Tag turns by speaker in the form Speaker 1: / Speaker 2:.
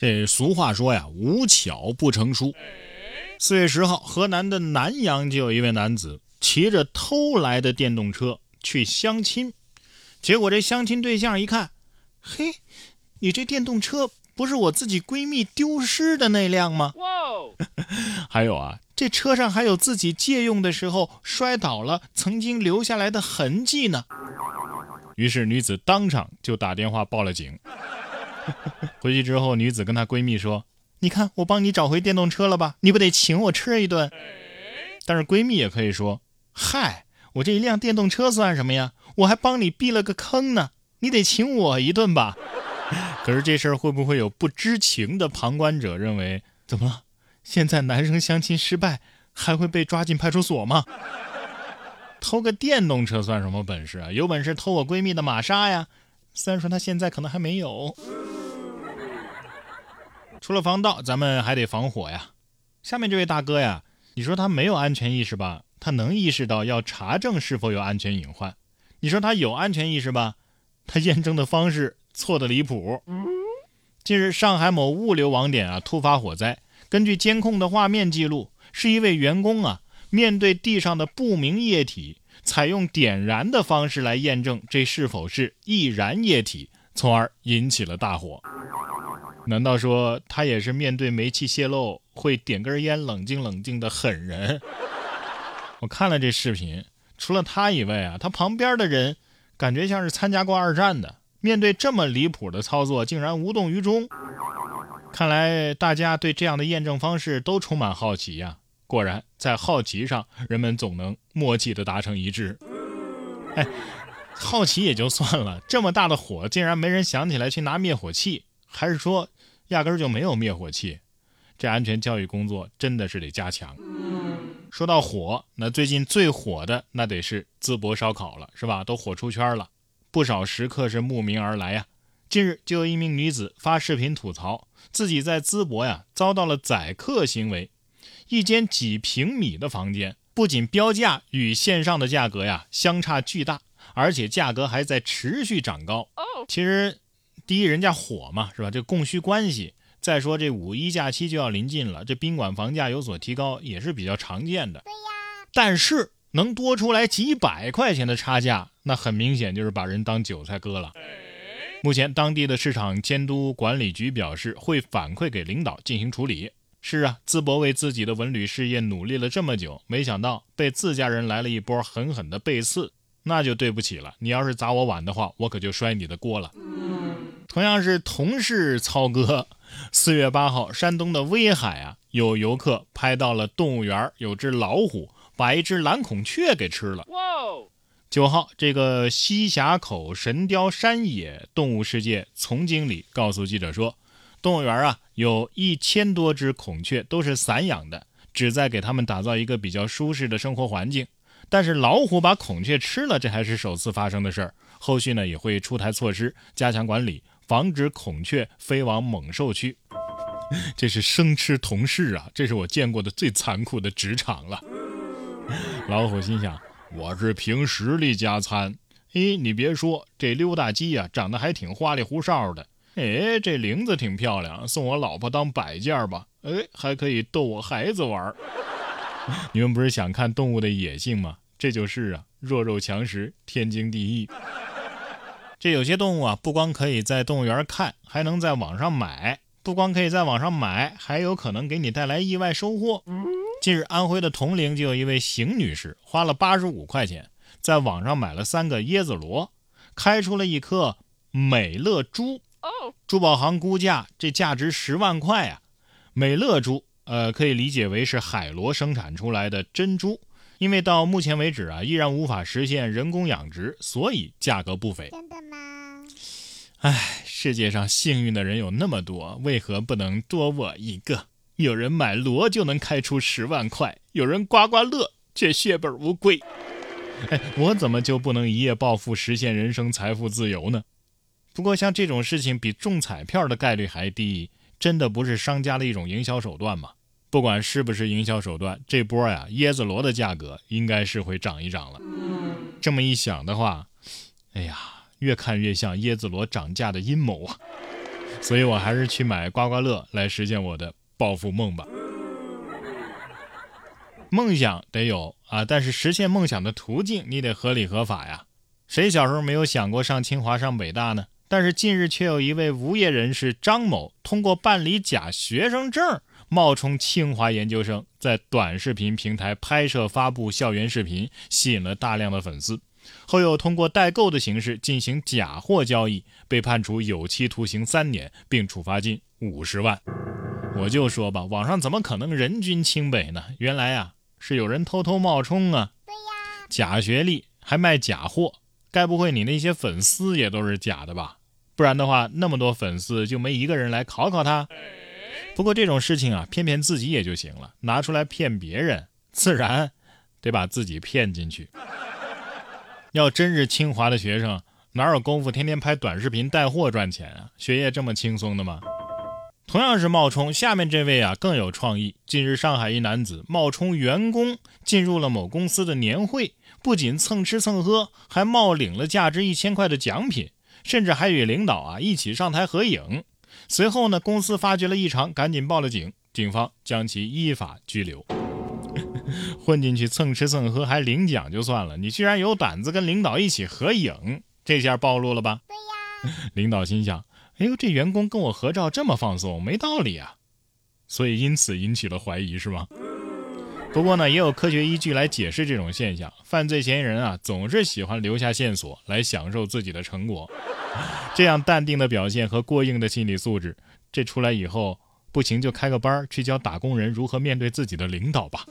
Speaker 1: 这俗话说呀，无巧不成书。四月十号，河南的南阳就有一位男子骑着偷来的电动车去相亲，结果这相亲对象一看，嘿，你这电动车不是我自己闺蜜丢失的那辆吗？还有啊，这车上还有自己借用的时候摔倒了曾经留下来的痕迹呢。于是女子当场就打电话报了警。回去之后，女子跟她闺蜜说：“你看，我帮你找回电动车了吧？你不得请我吃一顿？”但是闺蜜也可以说：“嗨，我这一辆电动车算什么呀？我还帮你避了个坑呢，你得请我一顿吧？” 可是这事儿会不会有不知情的旁观者认为，怎么了？现在男生相亲失败还会被抓进派出所吗？偷个电动车算什么本事啊？有本事偷我闺蜜的玛莎呀！虽然说她现在可能还没有。除了防盗，咱们还得防火呀。下面这位大哥呀，你说他没有安全意识吧？他能意识到要查证是否有安全隐患。你说他有安全意识吧？他验证的方式错的离谱。近日，上海某物流网点啊突发火灾，根据监控的画面记录，是一位员工啊面对地上的不明液体，采用点燃的方式来验证这是否是易燃液体，从而引起了大火。难道说他也是面对煤气泄漏会点根烟冷静冷静的狠人？我看了这视频，除了他以外啊，他旁边的人感觉像是参加过二战的，面对这么离谱的操作竟然无动于衷。看来大家对这样的验证方式都充满好奇呀。果然，在好奇上，人们总能默契的达成一致。哎，好奇也就算了，这么大的火竟然没人想起来去拿灭火器。还是说，压根儿就没有灭火器？这安全教育工作真的是得加强。说到火，那最近最火的那得是淄博烧烤了，是吧？都火出圈了，不少食客是慕名而来呀。近日，就有一名女子发视频吐槽，自己在淄博呀遭到了宰客行为。一间几平米的房间，不仅标价与线上的价格呀相差巨大，而且价格还在持续涨高。其实。第一，人家火嘛，是吧？这供需关系。再说这五一假期就要临近了，这宾馆房价有所提高也是比较常见的。
Speaker 2: 对呀。
Speaker 1: 但是能多出来几百块钱的差价，那很明显就是把人当韭菜割了。目前当地的市场监督管理局表示会反馈给领导进行处理。是啊，淄博为自己的文旅事业努力了这么久，没想到被自家人来了一波狠狠的背刺，那就对不起了。你要是砸我碗的话，我可就摔你的锅了。同样是同事操哥，四月八号，山东的威海啊，有游客拍到了动物园有只老虎把一只蓝孔雀给吃了。九号，这个西峡口神雕山野动物世界丛经理告诉记者说，动物园啊有一千多只孔雀，都是散养的，旨在给他们打造一个比较舒适的生活环境。但是老虎把孔雀吃了，这还是首次发生的事儿。后续呢也会出台措施，加强管理。防止孔雀飞往猛兽区，这是生吃同事啊！这是我见过的最残酷的职场了。老虎心想：我是凭实力加餐。哎，你别说，这溜大鸡呀，长得还挺花里胡哨的。哎，这铃子挺漂亮，送我老婆当摆件吧。哎，还可以逗我孩子玩。你们不是想看动物的野性吗？这就是啊，弱肉强食，天经地义。这有些动物啊，不光可以在动物园看，还能在网上买。不光可以在网上买，还有可能给你带来意外收获。近日，安徽的铜陵就有一位邢女士，花了八十五块钱，在网上买了三个椰子螺，开出了一颗美乐珠。珠宝行估价这价值十万块啊！美乐珠，呃，可以理解为是海螺生产出来的珍珠。因为到目前为止啊，依然无法实现人工养殖，所以价格不菲。
Speaker 2: 真的吗？
Speaker 1: 唉，世界上幸运的人有那么多，为何不能多我一个？有人买螺就能开出十万块，有人刮刮乐却血本无归。哎，我怎么就不能一夜暴富，实现人生财富自由呢？不过像这种事情比中彩票的概率还低，真的不是商家的一种营销手段吗？不管是不是营销手段，这波呀椰子螺的价格应该是会涨一涨了。这么一想的话，哎呀，越看越像椰子螺涨价的阴谋啊！所以我还是去买刮刮乐来实现我的暴富梦吧。梦想得有啊，但是实现梦想的途径你得合理合法呀。谁小时候没有想过上清华、上北大呢？但是近日却有一位无业人士张某通过办理假学生证，冒充清华研究生，在短视频平台拍摄发布校园视频，吸引了大量的粉丝。后又通过代购的形式进行假货交易，被判处有期徒刑三年，并处罚金五十万。我就说吧，网上怎么可能人均清北呢？原来啊，是有人偷偷冒充啊。
Speaker 2: 对呀，
Speaker 1: 假学历还卖假货，该不会你那些粉丝也都是假的吧？不然的话，那么多粉丝就没一个人来考考他。不过这种事情啊，骗骗自己也就行了，拿出来骗别人，自然得把自己骗进去。要真是清华的学生，哪有功夫天天拍短视频带货赚钱啊？学业这么轻松的吗？同样是冒充，下面这位啊更有创意。近日，上海一男子冒充员工进入了某公司的年会，不仅蹭吃蹭喝，还冒领了价值一千块的奖品。甚至还与领导啊一起上台合影。随后呢，公司发觉了异常，赶紧报了警，警方将其依法拘留。混进去蹭吃蹭喝还领奖就算了，你居然有胆子跟领导一起合影，这下暴露了吧？
Speaker 2: 对
Speaker 1: 呀。领导心想：哎呦，这员工跟我合照这么放松，没道理啊。所以因此引起了怀疑，是吗？不过呢，也有科学依据来解释这种现象。犯罪嫌疑人啊，总是喜欢留下线索来享受自己的成果。这样淡定的表现和过硬的心理素质，这出来以后不行就开个班去教打工人如何面对自己的领导吧。